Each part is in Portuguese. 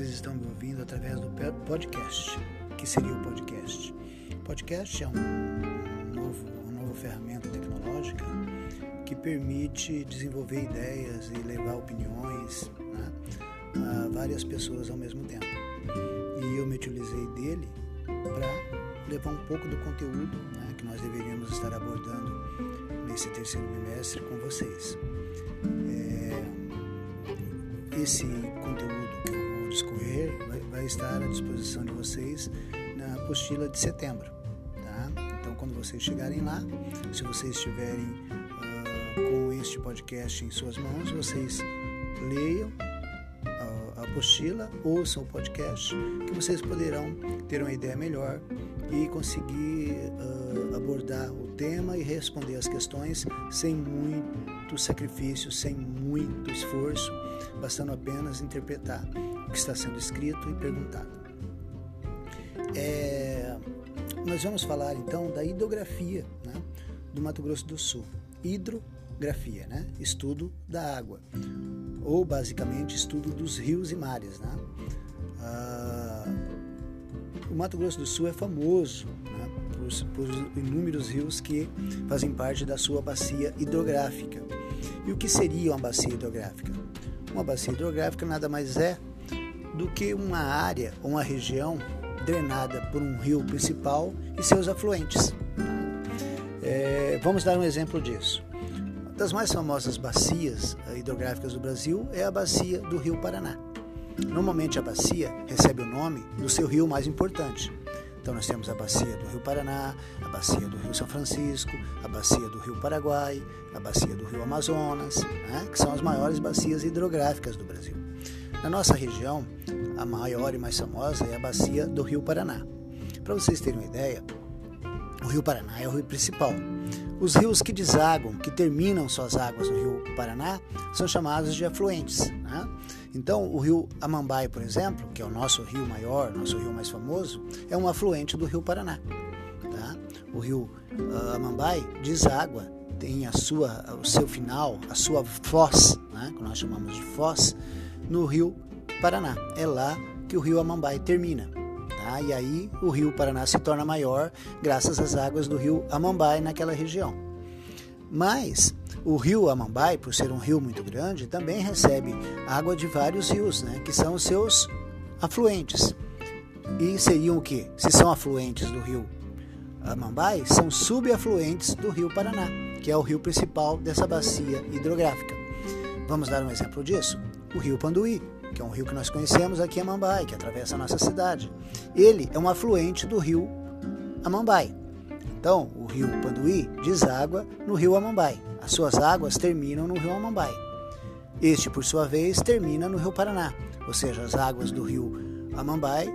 Vocês estão me ouvindo através do podcast, que seria o podcast. Podcast é um novo, uma nova ferramenta tecnológica que permite desenvolver ideias e levar opiniões né, a várias pessoas ao mesmo tempo. E eu me utilizei dele para levar um pouco do conteúdo né, que nós deveríamos estar abordando nesse terceiro bimestre com vocês. É, esse conteúdo discorrer vai, vai, estar à disposição de vocês na apostila de setembro. Tá? Então, quando vocês chegarem lá, se vocês estiverem uh, com este podcast em suas mãos, vocês leiam a apostila, ouçam o podcast, que vocês poderão ter uma ideia melhor e conseguir uh, abordar o tema e responder as questões sem muito sacrifício, sem muito esforço, bastando apenas interpretar que está sendo escrito e perguntado. É, nós vamos falar então da hidrografia né, do Mato Grosso do Sul. Hidrografia, né, estudo da água, ou basicamente estudo dos rios e mares. Né? Ah, o Mato Grosso do Sul é famoso né, por, por inúmeros rios que fazem parte da sua bacia hidrográfica. E o que seria uma bacia hidrográfica? Uma bacia hidrográfica nada mais é do que uma área ou uma região drenada por um rio principal e seus afluentes. É, vamos dar um exemplo disso. Uma das mais famosas bacias hidrográficas do Brasil é a bacia do Rio Paraná. Normalmente a bacia recebe o nome do seu rio mais importante. Então nós temos a bacia do Rio Paraná, a bacia do Rio São Francisco, a bacia do Rio Paraguai, a bacia do Rio Amazonas, né, que são as maiores bacias hidrográficas do Brasil. Na nossa região, a maior e mais famosa é a bacia do Rio Paraná. Para vocês terem uma ideia, o Rio Paraná é o rio principal. Os rios que desagam, que terminam suas águas no Rio Paraná, são chamados de afluentes. Né? Então, o rio Amambai, por exemplo, que é o nosso rio maior, nosso rio mais famoso, é um afluente do Rio Paraná. Tá? O rio uh, Amambai deságua, tem a sua, o seu final, a sua foz, né? que nós chamamos de foz, no Rio Paraná. É lá que o rio Amambai termina. Tá? E aí o rio Paraná se torna maior graças às águas do rio Amambai naquela região. Mas o rio Amambai, por ser um rio muito grande, também recebe água de vários rios, né? que são os seus afluentes. E seriam o que? Se são afluentes do rio Amambai, são subafluentes do rio Paraná, que é o rio principal dessa bacia hidrográfica. Vamos dar um exemplo disso? O rio Panduí, que é um rio que nós conhecemos aqui em Amambai, que atravessa a nossa cidade. Ele é um afluente do rio Amambai. Então, o rio Panduí deságua no rio Amambai. As suas águas terminam no rio Amambai. Este, por sua vez, termina no rio Paraná, ou seja, as águas do rio Amambai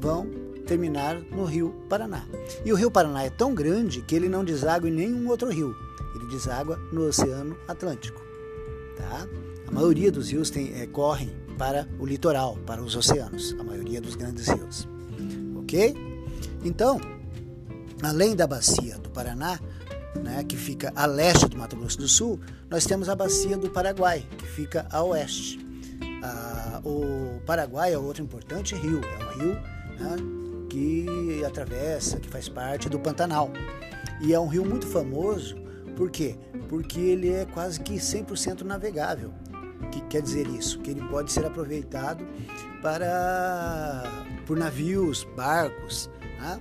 vão terminar no rio Paraná. E o rio Paraná é tão grande que ele não deságua em nenhum outro rio. Ele deságua no Oceano Atlântico. Tá? A maioria dos rios tem, é, correm para o litoral, para os oceanos, a maioria dos grandes rios. Ok? Então, além da bacia do Paraná, né, que fica a leste do Mato Grosso do Sul, nós temos a bacia do Paraguai, que fica a oeste. Ah, o Paraguai é outro importante rio, é um rio né, que atravessa, que faz parte do Pantanal. E é um rio muito famoso, por quê? Porque ele é quase que 100% navegável. O que quer dizer isso? Que ele pode ser aproveitado para por navios, barcos, né?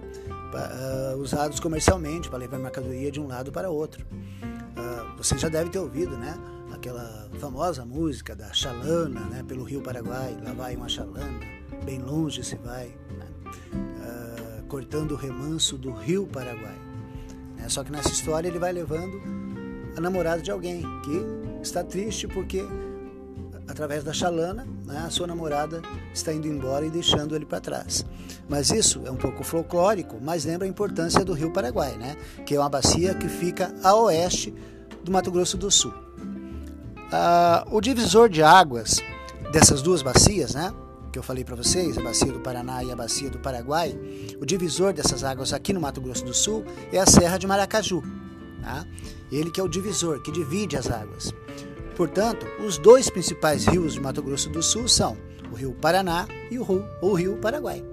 uh, usados comercialmente para levar mercadoria de um lado para outro. Uh, você já deve ter ouvido, né? Aquela famosa música da Chalana, né? Pelo Rio Paraguai, lá vai uma Chalana, bem longe se vai, né? uh, cortando o remanso do Rio Paraguai. Né? Só que nessa história ele vai levando a namorada de alguém que está triste porque através da chalana, né, a sua namorada está indo embora e deixando ele para trás. Mas isso é um pouco folclórico, mas lembra a importância do Rio Paraguai, né, que é uma bacia que fica a oeste do Mato Grosso do Sul. Ah, o divisor de águas dessas duas bacias, né, que eu falei para vocês, a bacia do Paraná e a bacia do Paraguai, o divisor dessas águas aqui no Mato Grosso do Sul é a Serra de Maracaju. Tá? Ele que é o divisor, que divide as águas. Portanto, os dois principais rios de Mato Grosso do Sul são o Rio Paraná e o Rio, rio Paraguai.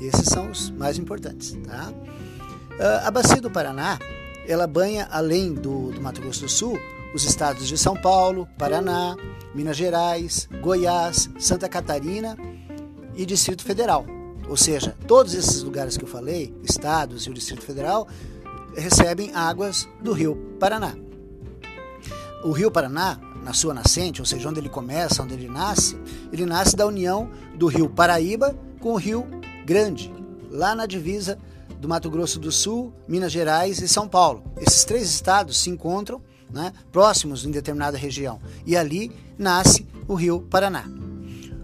Esses são os mais importantes. Tá? Ah, a bacia do Paraná, ela banha, além do, do Mato Grosso do Sul, os estados de São Paulo, Paraná, Minas Gerais, Goiás, Santa Catarina e Distrito Federal. Ou seja, todos esses lugares que eu falei, estados e o Distrito Federal, recebem águas do Rio Paraná. O Rio Paraná, na sua nascente, ou seja, onde ele começa, onde ele nasce, ele nasce da união do Rio Paraíba com o Rio Grande, lá na divisa do Mato Grosso do Sul, Minas Gerais e São Paulo. Esses três estados se encontram né, próximos em determinada região e ali nasce o Rio Paraná.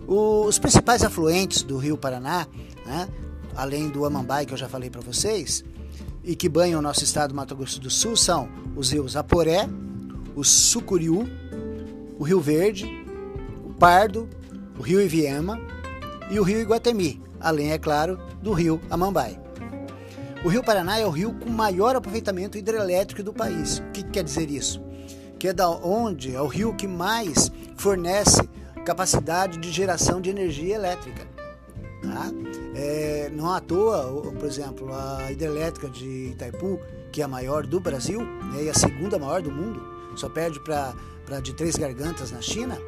Os principais afluentes do Rio Paraná, né, além do Amambai que eu já falei para vocês, e que banham o nosso estado do Mato Grosso do Sul são os rios Aporé, o Sucuriú, o Rio Verde, o Pardo, o Rio Iviema e o Rio Iguatemi, além, é claro, do Rio Amambai. O Rio Paraná é o rio com maior aproveitamento hidrelétrico do país. O que quer dizer isso? Que é da onde é o rio que mais fornece capacidade de geração de energia elétrica. Tá? É, não à toa, por exemplo, a hidrelétrica de Itaipu, que é a maior do Brasil né, e a segunda maior do mundo, só perde para de Três Gargantas na China,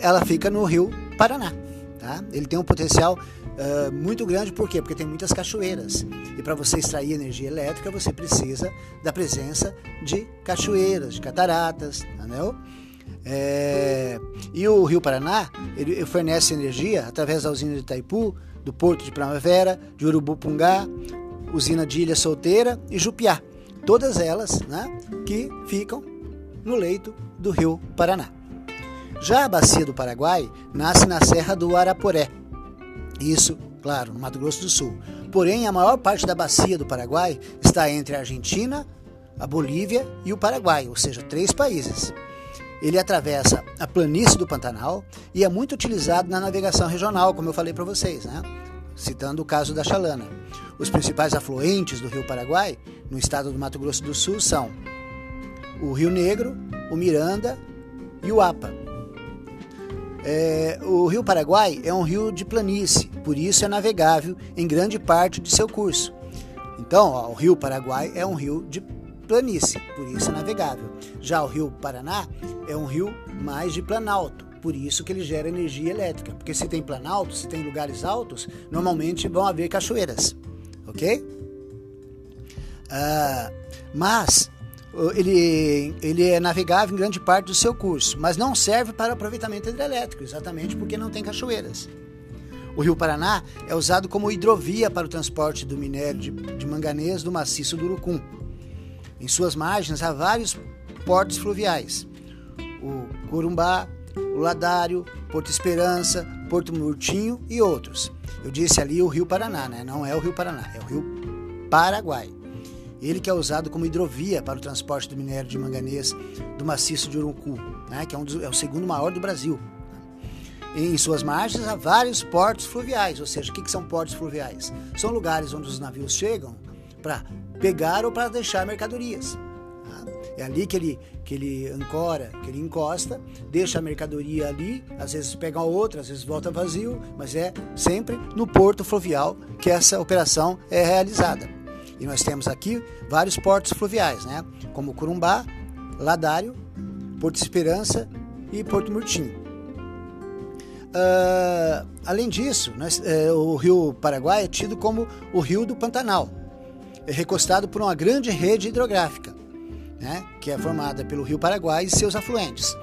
ela fica no rio Paraná. Tá? Ele tem um potencial uh, muito grande, por quê? Porque tem muitas cachoeiras. E para você extrair energia elétrica, você precisa da presença de cachoeiras, de cataratas, entendeu? É, e o Rio Paraná ele fornece energia através da usina de Itaipu, do Porto de Primavera, de Urubupungá, usina de Ilha Solteira e Jupiá. Todas elas né, que ficam no leito do Rio Paraná. Já a bacia do Paraguai nasce na Serra do Araporé. Isso, claro, no Mato Grosso do Sul. Porém, a maior parte da bacia do Paraguai está entre a Argentina, a Bolívia e o Paraguai, ou seja, três países. Ele atravessa a planície do Pantanal e é muito utilizado na navegação regional, como eu falei para vocês, né? citando o caso da Chalana. Os principais afluentes do Rio Paraguai, no estado do Mato Grosso do Sul, são o Rio Negro, o Miranda e o Apa. É, o Rio Paraguai é um rio de planície, por isso é navegável em grande parte de seu curso. Então, ó, o Rio Paraguai é um rio de planície, por isso é navegável. Já o rio Paraná é um rio mais de planalto, por isso que ele gera energia elétrica. Porque se tem planalto, se tem lugares altos, normalmente vão haver cachoeiras, ok? Ah, mas ele, ele é navegável em grande parte do seu curso, mas não serve para aproveitamento hidrelétrico, exatamente porque não tem cachoeiras. O Rio Paraná é usado como hidrovia para o transporte do minério de, de manganês do maciço do Urucum. Em suas margens há vários portos fluviais: o Corumbá, o Ladário, Porto Esperança, Porto Murtinho e outros. Eu disse ali o Rio Paraná, né? não é o Rio Paraná, é o Rio Paraguai. Ele que é usado como hidrovia para o transporte do minério de manganês do maciço de Uruncu, né? que é, um dos, é o segundo maior do Brasil. Em suas margens há vários portos fluviais, ou seja, o que, que são portos fluviais? São lugares onde os navios chegam para pegar ou para deixar mercadorias. Tá? É ali que ele, que ele ancora, que ele encosta, deixa a mercadoria ali, às vezes pega outra, às vezes volta vazio, mas é sempre no porto fluvial que essa operação é realizada. E nós temos aqui vários portos fluviais, né? como Curumbá, Ladário, Porto Esperança e Porto Murtinho. Uh, além disso, nós, uh, o rio Paraguai é tido como o rio do Pantanal, é recostado por uma grande rede hidrográfica, né, que é formada pelo Rio Paraguai e seus afluentes.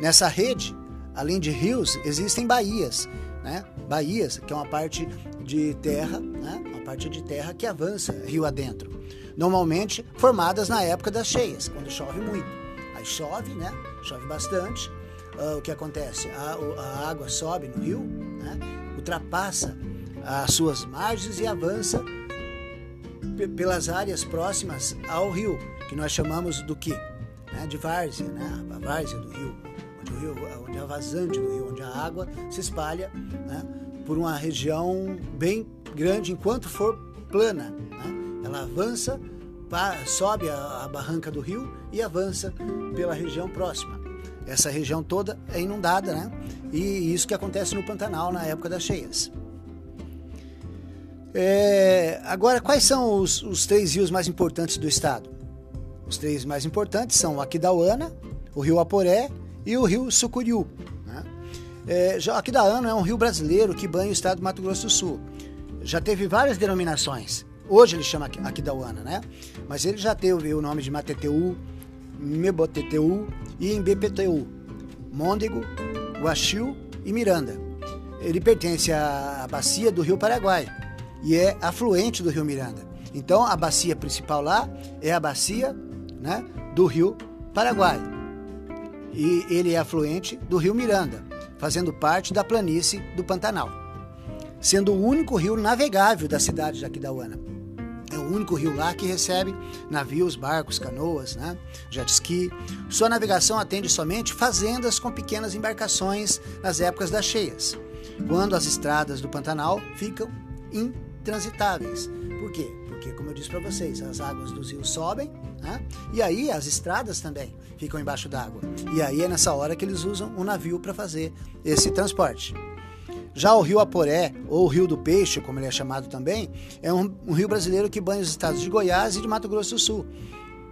Nessa rede, além de rios, existem baías, né, baías, que é uma parte de terra, né, parte de terra que avança rio adentro, normalmente formadas na época das cheias, quando chove muito. Aí chove, né, chove bastante, uh, o que acontece? A, a, água sobe no rio, né, ultrapassa as suas margens e avança pelas áreas próximas ao rio, que nós chamamos do que? Né, de várzea, né? a várzea do rio, onde, o rio, onde a vazante do rio, onde a água se espalha né, por uma região bem grande enquanto for plana. Né? Ela avança, sobe a, a barranca do rio e avança pela região próxima. essa região toda é inundada, né? E isso que acontece no Pantanal na época das cheias. É, agora, quais são os, os, três rios mais importantes do estado? Os três mais importantes são o Aquidauana, o rio Aporé e o rio Sucuriú. Né? É, Aquidauana é um rio brasileiro que banha o estado do Mato Grosso do Sul. Já teve várias denominações. Hoje ele chama Aquidauana, né? Mas ele já teve o nome de Mateteu, Meboteteu e Embepeteu, Môndego, Guaxiu e Miranda. Ele pertence à bacia do rio Paraguai e é afluente do rio Miranda. Então a bacia principal lá é a bacia né, do rio Paraguai. E ele é afluente do rio Miranda, fazendo parte da planície do Pantanal, sendo o único rio navegável da cidade de Aquidauana. É o único rio lá que recebe navios, barcos, canoas, né? jet ski. Sua navegação atende somente fazendas com pequenas embarcações nas épocas das cheias, quando as estradas do Pantanal ficam intransitáveis. Por quê? Porque, como eu disse para vocês, as águas dos rios sobem né? e aí as estradas também ficam embaixo d'água. E aí é nessa hora que eles usam um navio para fazer esse transporte. Já o rio Aporé, ou Rio do Peixe, como ele é chamado também, é um, um rio brasileiro que banha os estados de Goiás e de Mato Grosso do Sul.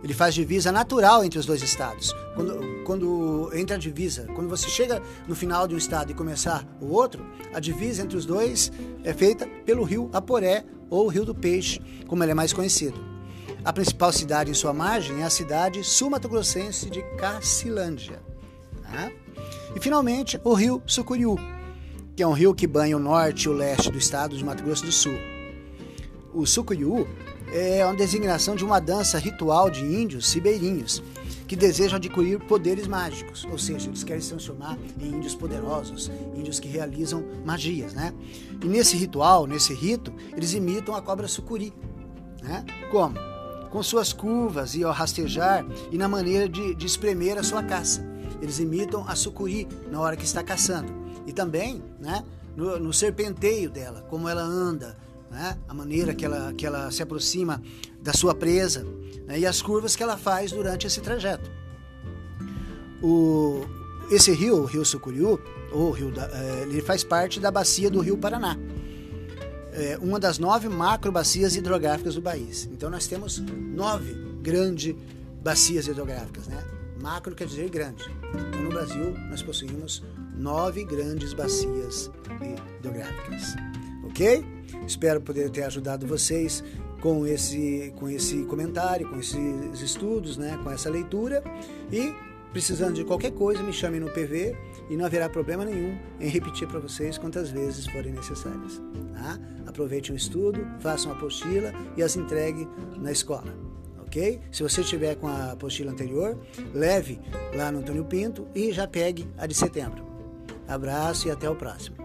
Ele faz divisa natural entre os dois estados. Quando, quando entra a divisa, quando você chega no final de um estado e começar o outro, a divisa entre os dois é feita pelo rio Aporé ou Rio do Peixe, como ele é mais conhecido. A principal cidade em sua margem é a cidade sul-mato-grossense de Cacilândia. Tá? E finalmente o rio Sucuriú, que é um rio que banha o norte e o leste do estado de Mato Grosso do Sul. O Sucuriú é uma designação de uma dança ritual de índios sibeirinhos que desejam adquirir poderes mágicos, ou seja, eles querem se transformar em índios poderosos, índios que realizam magias, né? E nesse ritual, nesse rito, eles imitam a cobra sucuri, né? Como? Com suas curvas e ao rastejar e na maneira de, de espremer a sua caça. Eles imitam a sucuri na hora que está caçando e também né, no, no serpenteio dela, como ela anda, né, a maneira que ela, que ela se aproxima da sua presa né, e as curvas que ela faz durante esse trajeto. O, esse rio, o rio Sucuriú, ou rio da, é, ele faz parte da bacia do rio Paraná, é uma das nove macro bacias hidrográficas do país. Então nós temos nove grandes bacias hidrográficas, né? Macro quer dizer grande. Então no Brasil nós possuímos nove grandes bacias hidrográficas. Ok? Espero poder ter ajudado vocês com esse, com esse comentário, com esses estudos, né, com essa leitura. E precisando de qualquer coisa, me chamem no PV e não haverá problema nenhum em repetir para vocês quantas vezes forem necessárias. Tá? Aproveite o estudo, faça uma apostila e as entregue na escola. Ok? Se você estiver com a apostila anterior, leve lá no Antônio Pinto e já pegue a de setembro. Abraço e até o próximo.